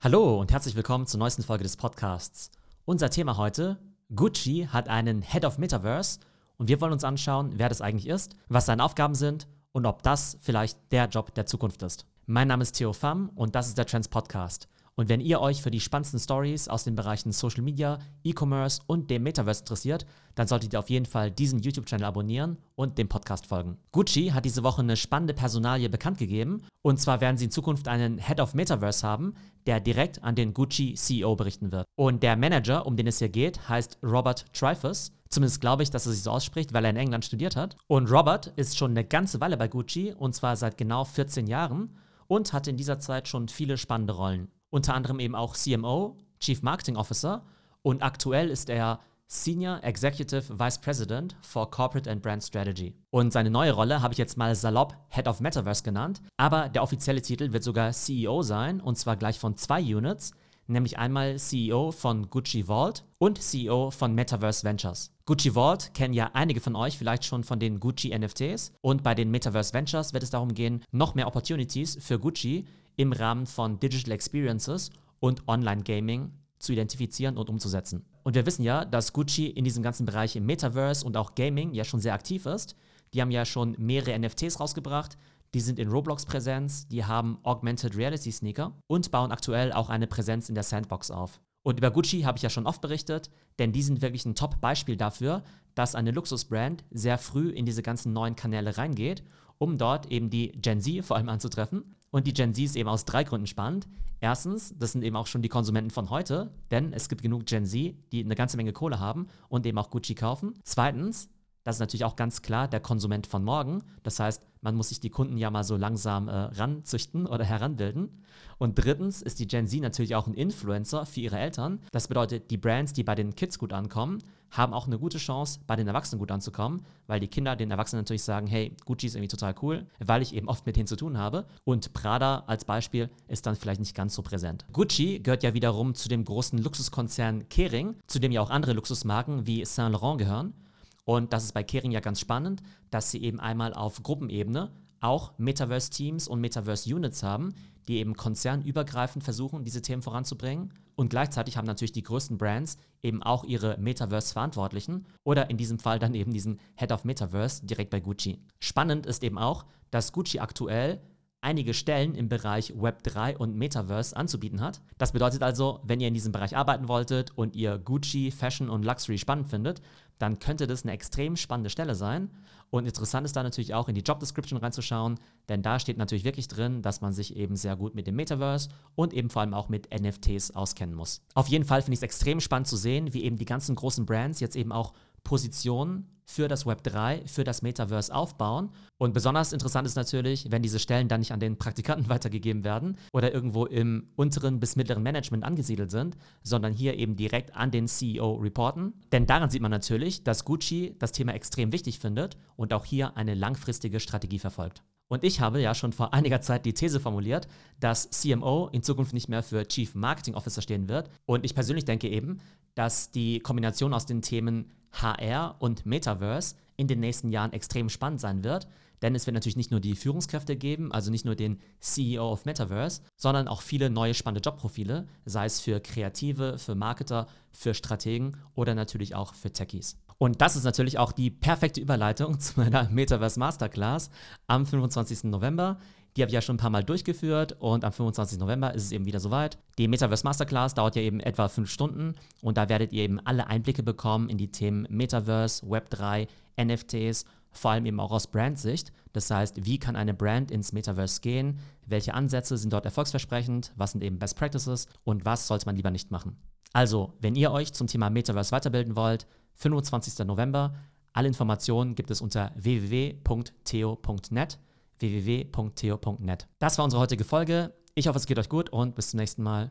Hallo und herzlich willkommen zur neuesten Folge des Podcasts. Unser Thema heute: Gucci hat einen Head of Metaverse und wir wollen uns anschauen, wer das eigentlich ist, was seine Aufgaben sind und ob das vielleicht der Job der Zukunft ist. Mein Name ist Theo Pham und das ist der Trends Podcast. Und wenn ihr euch für die spannendsten Stories aus den Bereichen Social Media, E-Commerce und dem Metaverse interessiert, dann solltet ihr auf jeden Fall diesen YouTube-Channel abonnieren und dem Podcast folgen. Gucci hat diese Woche eine spannende Personalie bekannt gegeben. Und zwar werden sie in Zukunft einen Head of Metaverse haben, der direkt an den Gucci CEO berichten wird. Und der Manager, um den es hier geht, heißt Robert Dreyfus. Zumindest glaube ich, dass er sich so ausspricht, weil er in England studiert hat. Und Robert ist schon eine ganze Weile bei Gucci und zwar seit genau 14 Jahren und hatte in dieser Zeit schon viele spannende Rollen unter anderem eben auch CMO, Chief Marketing Officer. Und aktuell ist er Senior Executive Vice President for Corporate and Brand Strategy. Und seine neue Rolle habe ich jetzt mal salopp Head of Metaverse genannt, aber der offizielle Titel wird sogar CEO sein und zwar gleich von zwei Units, nämlich einmal CEO von Gucci Vault und CEO von Metaverse Ventures. Gucci Vault kennen ja einige von euch vielleicht schon von den Gucci NFTs und bei den Metaverse Ventures wird es darum gehen, noch mehr Opportunities für Gucci im Rahmen von Digital Experiences und Online-Gaming zu identifizieren und umzusetzen. Und wir wissen ja, dass Gucci in diesem ganzen Bereich im Metaverse und auch Gaming ja schon sehr aktiv ist. Die haben ja schon mehrere NFTs rausgebracht, die sind in Roblox Präsenz, die haben Augmented Reality Sneaker und bauen aktuell auch eine Präsenz in der Sandbox auf. Und über Gucci habe ich ja schon oft berichtet, denn die sind wirklich ein Top-Beispiel dafür, dass eine Luxusbrand sehr früh in diese ganzen neuen Kanäle reingeht, um dort eben die Gen Z vor allem anzutreffen und die Gen Z ist eben aus drei Gründen spannend. Erstens, das sind eben auch schon die Konsumenten von heute, denn es gibt genug Gen Z, die eine ganze Menge Kohle haben und eben auch Gucci kaufen. Zweitens, das ist natürlich auch ganz klar der Konsument von morgen. Das heißt, man muss sich die Kunden ja mal so langsam äh, ranzüchten oder heranbilden. Und drittens ist die Gen Z natürlich auch ein Influencer für ihre Eltern. Das bedeutet, die Brands, die bei den Kids gut ankommen, haben auch eine gute Chance, bei den Erwachsenen gut anzukommen, weil die Kinder den Erwachsenen natürlich sagen, hey, Gucci ist irgendwie total cool, weil ich eben oft mit denen zu tun habe. Und Prada als Beispiel ist dann vielleicht nicht ganz so präsent. Gucci gehört ja wiederum zu dem großen Luxuskonzern Kering, zu dem ja auch andere Luxusmarken wie Saint Laurent gehören. Und das ist bei Kering ja ganz spannend, dass sie eben einmal auf Gruppenebene auch Metaverse-Teams und Metaverse-Units haben, die eben konzernübergreifend versuchen, diese Themen voranzubringen. Und gleichzeitig haben natürlich die größten Brands eben auch ihre Metaverse-Verantwortlichen oder in diesem Fall dann eben diesen Head of Metaverse direkt bei Gucci. Spannend ist eben auch, dass Gucci aktuell einige Stellen im Bereich Web3 und Metaverse anzubieten hat. Das bedeutet also, wenn ihr in diesem Bereich arbeiten wolltet und ihr Gucci, Fashion und Luxury spannend findet, dann könnte das eine extrem spannende Stelle sein. Und interessant ist da natürlich auch in die Job Description reinzuschauen, denn da steht natürlich wirklich drin, dass man sich eben sehr gut mit dem Metaverse und eben vor allem auch mit NFTs auskennen muss. Auf jeden Fall finde ich es extrem spannend zu sehen, wie eben die ganzen großen Brands jetzt eben auch Positionen für das Web 3, für das Metaverse aufbauen. Und besonders interessant ist natürlich, wenn diese Stellen dann nicht an den Praktikanten weitergegeben werden oder irgendwo im unteren bis mittleren Management angesiedelt sind, sondern hier eben direkt an den CEO reporten. Denn daran sieht man natürlich, dass Gucci das Thema extrem wichtig findet und auch hier eine langfristige Strategie verfolgt. Und ich habe ja schon vor einiger Zeit die These formuliert, dass CMO in Zukunft nicht mehr für Chief Marketing Officer stehen wird. Und ich persönlich denke eben, dass die Kombination aus den Themen HR und Metaverse in den nächsten Jahren extrem spannend sein wird. Denn es wird natürlich nicht nur die Führungskräfte geben, also nicht nur den CEO of Metaverse, sondern auch viele neue spannende Jobprofile, sei es für Kreative, für Marketer, für Strategen oder natürlich auch für Techies. Und das ist natürlich auch die perfekte Überleitung zu meiner Metaverse Masterclass am 25. November. Die habe ich ja schon ein paar Mal durchgeführt und am 25. November ist es eben wieder soweit. Die Metaverse Masterclass dauert ja eben etwa fünf Stunden und da werdet ihr eben alle Einblicke bekommen in die Themen Metaverse, Web3, NFTs, vor allem eben auch aus Brandsicht. Das heißt, wie kann eine Brand ins Metaverse gehen? Welche Ansätze sind dort erfolgsversprechend? Was sind eben Best Practices? Und was sollte man lieber nicht machen? Also, wenn ihr euch zum Thema Metaverse weiterbilden wollt, 25. November. Alle Informationen gibt es unter www.theo.net www.theo.net. Das war unsere heutige Folge. Ich hoffe, es geht euch gut und bis zum nächsten Mal.